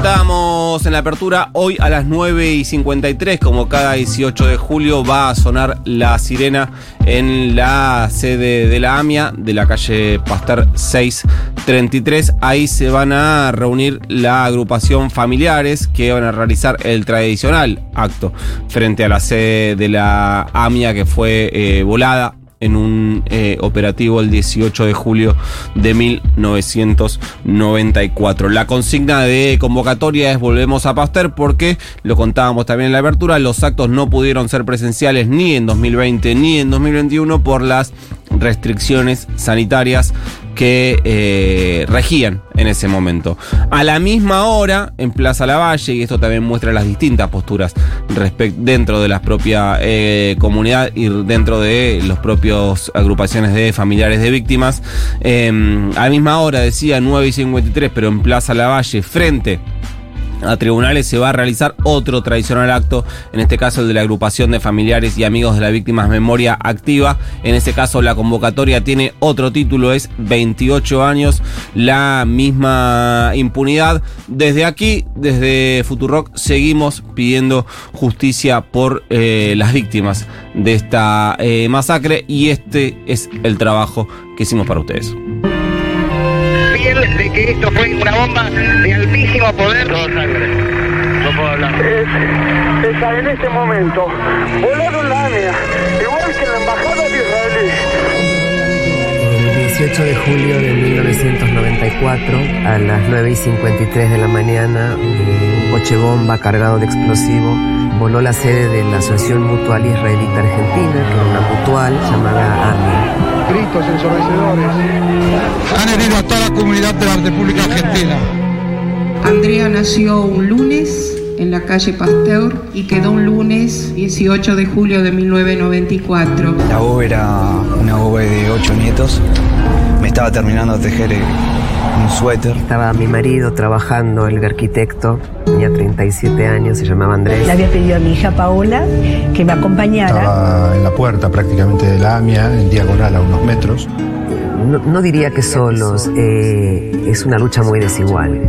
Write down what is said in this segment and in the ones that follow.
contábamos en la apertura, hoy a las 9 y 53, como cada 18 de julio, va a sonar la sirena en la sede de la AMIA, de la calle Pasteur 633. Ahí se van a reunir la agrupación familiares que van a realizar el tradicional acto frente a la sede de la AMIA que fue eh, volada en un eh, operativo el 18 de julio de 1994. La consigna de convocatoria es volvemos a Pasteur porque, lo contábamos también en la apertura, los actos no pudieron ser presenciales ni en 2020 ni en 2021 por las restricciones sanitarias que eh, regían en ese momento. A la misma hora, en Plaza Lavalle, y esto también muestra las distintas posturas dentro de la propia eh, comunidad y dentro de los propios agrupaciones de familiares de víctimas, eh, a la misma hora, decía 9 y 53, pero en Plaza Lavalle, frente a tribunales se va a realizar otro tradicional acto, en este caso el de la agrupación de familiares y amigos de las víctimas Memoria Activa. En este caso la convocatoria tiene otro título, es 28 años, la misma impunidad. Desde aquí, desde Futurock, seguimos pidiendo justicia por eh, las víctimas de esta eh, masacre y este es el trabajo que hicimos para ustedes de que esto fue una bomba altísimo poder. Todo sangre. No puedo hablar. Es, es en este momento. Volaron la ANEA, igual que la embajada de Israel. El 18 de julio de 1994, a las 9 y 53 de la mañana, un coche bomba cargado de explosivo voló la sede de la Asociación Mutual Israelita Argentina, que era una mutual llamada AMI gritos ensordecedores. Han herido a toda la comunidad de la República Argentina. Andrea nació un lunes en la calle Pasteur y quedó un lunes 18 de julio de 1994. La boba era una boba de ocho nietos. Me estaba terminando de tejer un suéter. Estaba mi marido trabajando, el arquitecto, tenía 37 años, se llamaba Andrés. Le había pedido a mi hija Paola que me acompañara. Estaba en la puerta prácticamente de la AMIA, en diagonal a unos metros. No, diría que solos, eh, es una lucha muy desigual.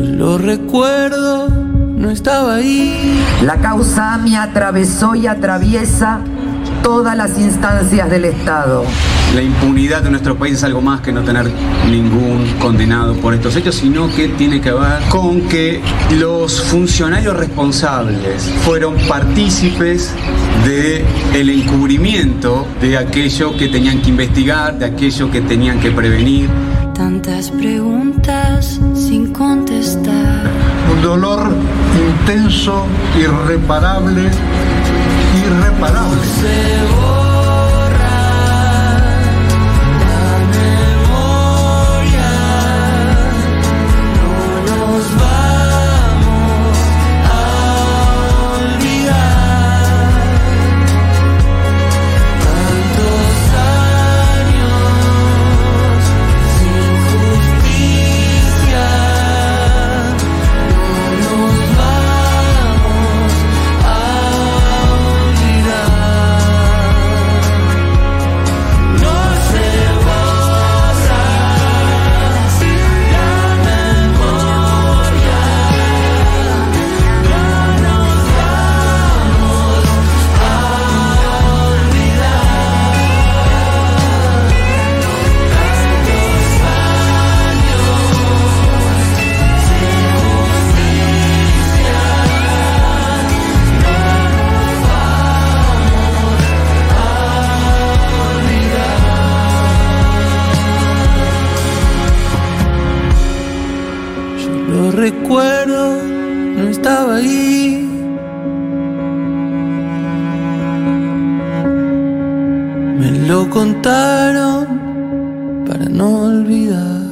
Lo recuerdo, no estaba ahí. La causa AMIA atravesó y atraviesa todas las instancias del Estado. La impunidad de nuestro país es algo más que no tener ningún condenado por estos hechos, sino que tiene que ver con que los funcionarios responsables fueron partícipes de el encubrimiento de aquello que tenían que investigar, de aquello que tenían que prevenir. Tantas preguntas sin contestar. Un dolor intenso, irreparable, irreparable. Recuerdo, no estaba ahí. Me lo contaron para no olvidar.